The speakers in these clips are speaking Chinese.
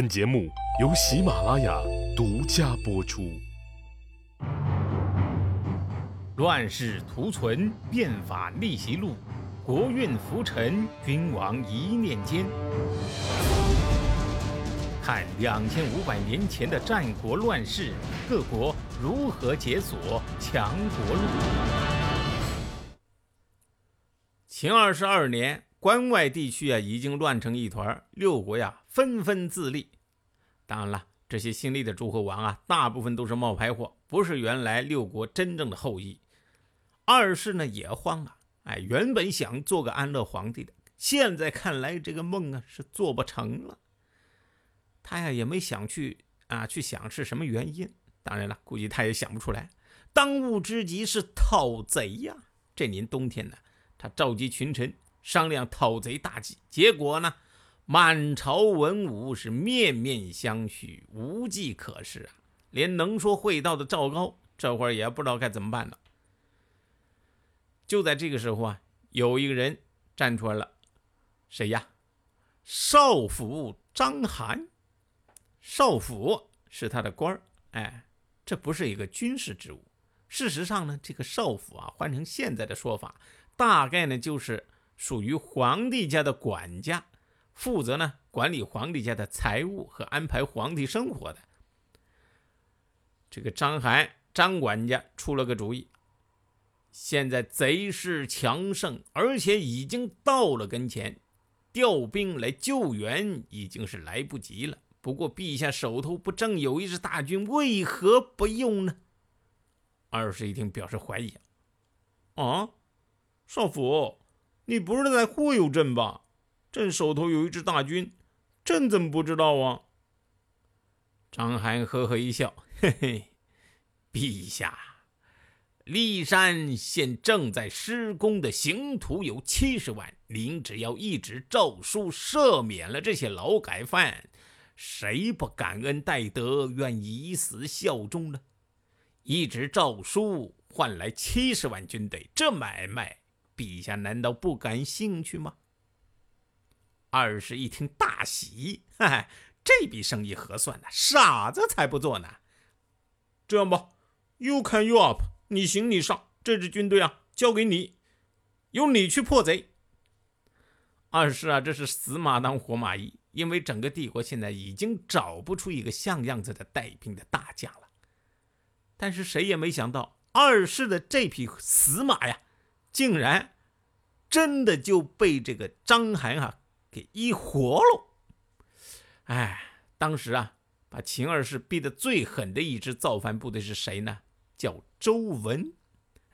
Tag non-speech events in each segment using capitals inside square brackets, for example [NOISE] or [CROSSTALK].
本节目由喜马拉雅独家播出。乱世图存，变法逆袭录，国运浮沉，君王一念间。看两千五百年前的战国乱世，各国如何解锁强国路。秦二十二年，关外地区啊已经乱成一团，六国呀纷纷自立。当然了，这些新立的诸侯王啊，大部分都是冒牌货，不是原来六国真正的后裔。二世呢也慌了，哎，原本想做个安乐皇帝的，现在看来这个梦啊是做不成了。他呀也没想去啊去想是什么原因，当然了，估计他也想不出来。当务之急是讨贼呀！这年冬天呢，他召集群臣商量讨贼大计，结果呢，满朝文武是面面相觑，无计可施啊！连能说会道的赵高这会儿也不知道该怎么办了。就在这个时候啊，有一个人站出来了，谁呀？少府张邯。少府是他的官儿，哎，这不是一个军事职务。事实上呢，这个少府啊，换成现在的说法，大概呢就是属于皇帝家的管家，负责呢管理皇帝家的财务和安排皇帝生活的。这个张邯张管家出了个主意。现在贼势强盛，而且已经到了跟前，调兵来救援已经是来不及了。不过陛下手头不正有一支大军，为何不用呢？二世一听，表示怀疑。啊，少府，你不是在忽悠朕吧？朕手头有一支大军，朕怎么不知道啊？张邯呵呵一笑，嘿嘿，陛下。骊山现正在施工的刑徒有七十万，您只要一纸诏书赦免了这些劳改犯，谁不感恩戴德，愿以死效忠呢？一纸诏书换来七十万军队，这买卖，陛下难道不感兴趣吗？二世一听大喜，哈哈，这笔生意合算呢，傻子才不做呢。这样吧，You can you up。你行你上，这支军队啊，交给你，由你去破贼。二是啊，这是死马当活马医，因为整个帝国现在已经找不出一个像样子的带兵的大将了。但是谁也没想到，二世的这匹死马呀，竟然真的就被这个章邯啊给医活了。哎，当时啊，把秦二世逼得最狠的一支造反部队是谁呢？叫周文，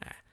哎，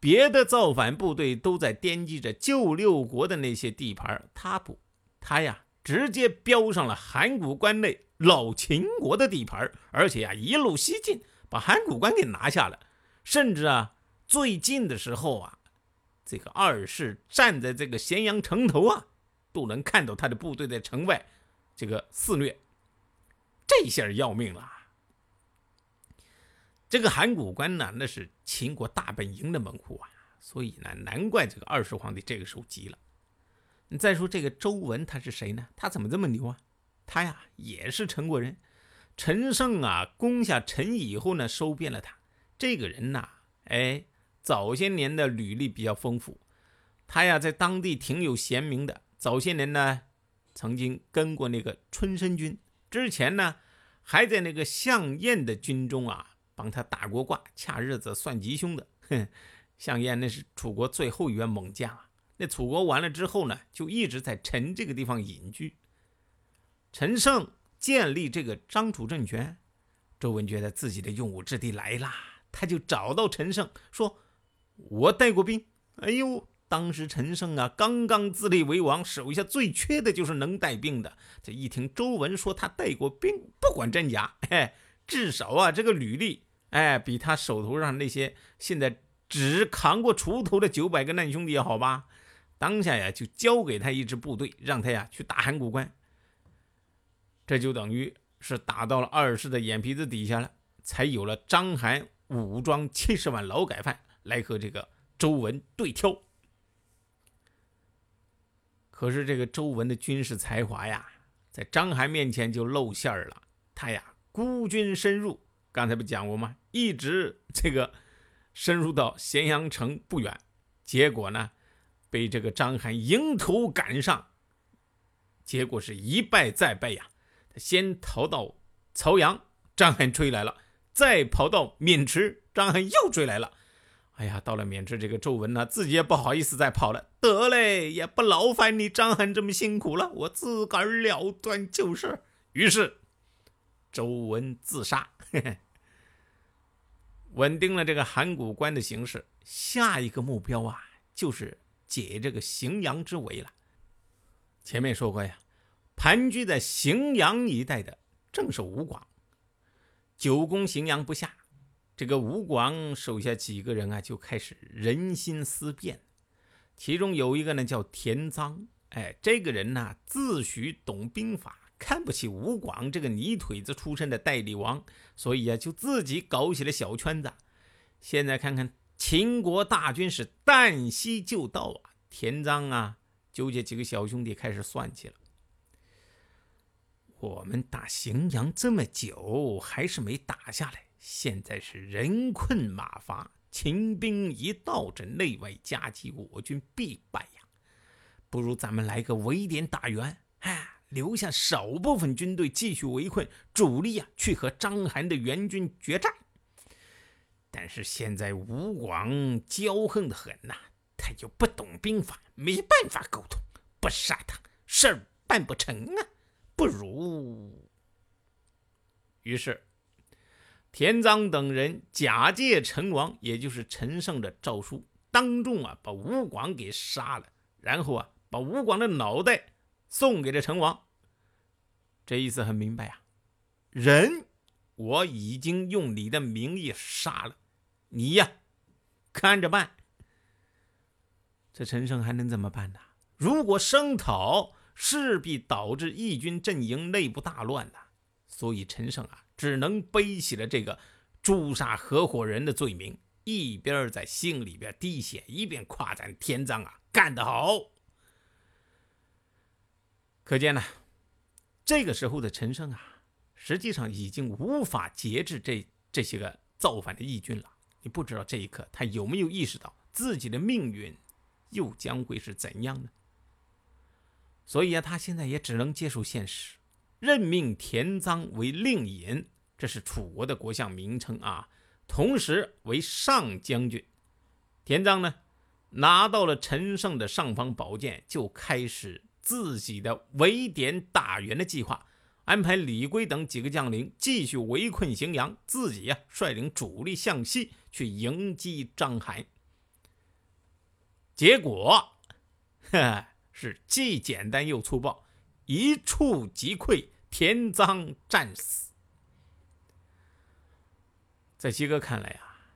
别的造反部队都在惦记着旧六国的那些地盘，他不，他呀直接标上了函谷关内老秦国的地盘，而且呀一路西进，把函谷关给拿下了。甚至啊，最近的时候啊，这个二世站在这个咸阳城头啊，都能看到他的部队在城外这个肆虐，这下要命了。这个函谷关呢，那是秦国大本营的门户啊，所以呢，难怪这个二世皇帝这个时候急了。你再说这个周文他是谁呢？他怎么这么牛啊？他呀也是陈国人，陈胜啊攻下陈以后呢，收编了他。这个人呐，哎，早些年的履历比较丰富，他呀在当地挺有贤名的。早些年呢，曾经跟过那个春申君，之前呢还在那个项燕的军中啊。帮他打过卦、掐日子、算吉凶的，哼，[LAUGHS] 项燕那是楚国最后一员猛将啊。那楚国完了之后呢，就一直在陈这个地方隐居。陈胜建立这个张楚政权，周文觉得自己的用武之地来啦，他就找到陈胜说：“我带过兵。”哎呦，当时陈胜啊刚刚自立为王，手下最缺的就是能带兵的。这一听周文说他带过兵，不管真假，嘿，至少啊这个履历。哎，比他手头上那些现在只扛过锄头的九百个难兄弟要好吧？当下呀，就交给他一支部队，让他呀去打函谷关。这就等于是打到了二世的眼皮子底下了，才有了章邯武装七十万劳改犯来和这个周文对挑。可是这个周文的军事才华呀，在章邯面前就露馅儿了。他呀，孤军深入，刚才不讲过吗？一直这个深入到咸阳城不远，结果呢，被这个章邯迎头赶上，结果是一败再败呀。他先逃到曹阳，章邯追来了，再跑到渑池，章邯又追来了。哎呀，到了渑池，这个周文呢，自己也不好意思再跑了。得嘞，也不劳烦你张邯这么辛苦了，我自个儿了断就是。于是，周文自杀，嘿 [LAUGHS] 嘿稳定了这个函谷关的形势。下一个目标啊，就是解这个荥阳之围了。前面说过呀，盘踞在荥阳一带的正是吴广，久攻荥阳不下。这个吴广手下几个人啊，就开始人心思变。其中有一个呢，叫田臧。哎，这个人呢，自诩懂兵法，看不起吴广这个泥腿子出身的代理王，所以啊，就自己搞起了小圈子。现在看看秦国大军是旦夕就到啊，田臧啊，纠结几个小兄弟开始算计了。我们打荥阳这么久，还是没打下来。现在是人困马乏，秦兵一到，这内外夹击，我军必败呀！不如咱们来个围点打援，哎，留下少部分军队继续围困，主力啊去和章邯的援军决战。但是现在吴广骄横的很呐，他又不懂兵法，没办法沟通，不杀他事儿办不成啊！不如，于是。田臧等人假借陈王，也就是陈胜的诏书，当众啊把吴广给杀了，然后啊把吴广的脑袋送给了陈王。这意思很明白啊，人我已经用你的名义杀了，你呀看着办。这陈胜还能怎么办呢？如果声讨，势必导致义军阵营内部大乱呐。所以陈胜啊。只能背起了这个诛杀合伙人的罪名，一边在心里边滴血，一边夸赞田臧啊干得好。可见呢，这个时候的陈胜啊，实际上已经无法节制这这些个造反的义军了。你不知道这一刻他有没有意识到自己的命运又将会是怎样呢？所以啊，他现在也只能接受现实。任命田臧为令尹，这是楚国的国相名称啊，同时为上将军。田臧呢，拿到了陈胜的尚方宝剑，就开始自己的围点打援的计划，安排李圭等几个将领继续围困荥阳，自己呀率领主力向西去迎击章邯。结果，呵，是既简单又粗暴。一触即溃，田臧战死。在西哥看来啊，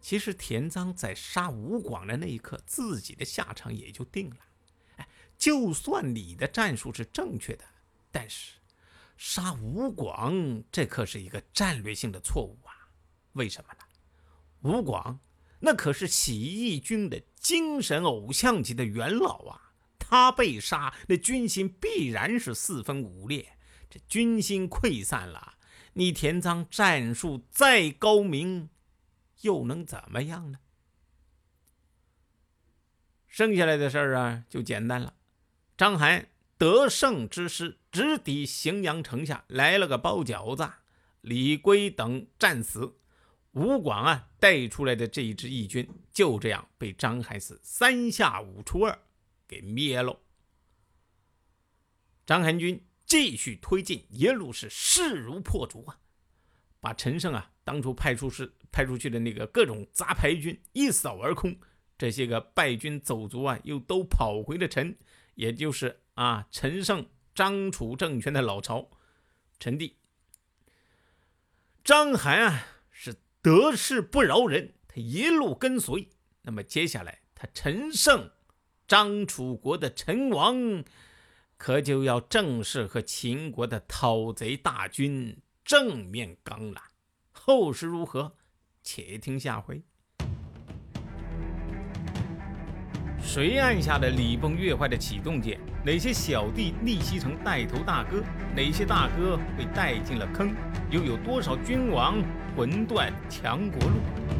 其实田臧在杀吴广的那一刻，自己的下场也就定了。哎，就算你的战术是正确的，但是杀吴广这可是一个战略性的错误啊！为什么呢？吴广那可是起义军的精神偶像级的元老啊！他被杀，那军心必然是四分五裂。这军心溃散了，你田臧战术再高明，又能怎么样呢？剩下来的事儿啊，就简单了。章邯得胜之师直抵荥阳城下，来了个包饺子。李圭等战死，吴广啊带出来的这一支义军，就这样被章邯是三下五除二。给灭了。章邯军继续推进，一路是势如破竹啊，把陈胜啊当初派出是派出去的那个各种杂牌军一扫而空。这些个败军走卒啊，又都跑回了陈，也就是啊陈胜、张楚政权的老巢陈地。章邯啊是得势不饶人，他一路跟随。那么接下来他陈胜。张楚国的陈王，可就要正式和秦国的讨贼大军正面刚了。后事如何，且听下回。谁按下了礼崩乐坏的启动键？哪些小弟逆袭成带头大哥？哪些大哥被带进了坑？又有多少君王魂断强国路？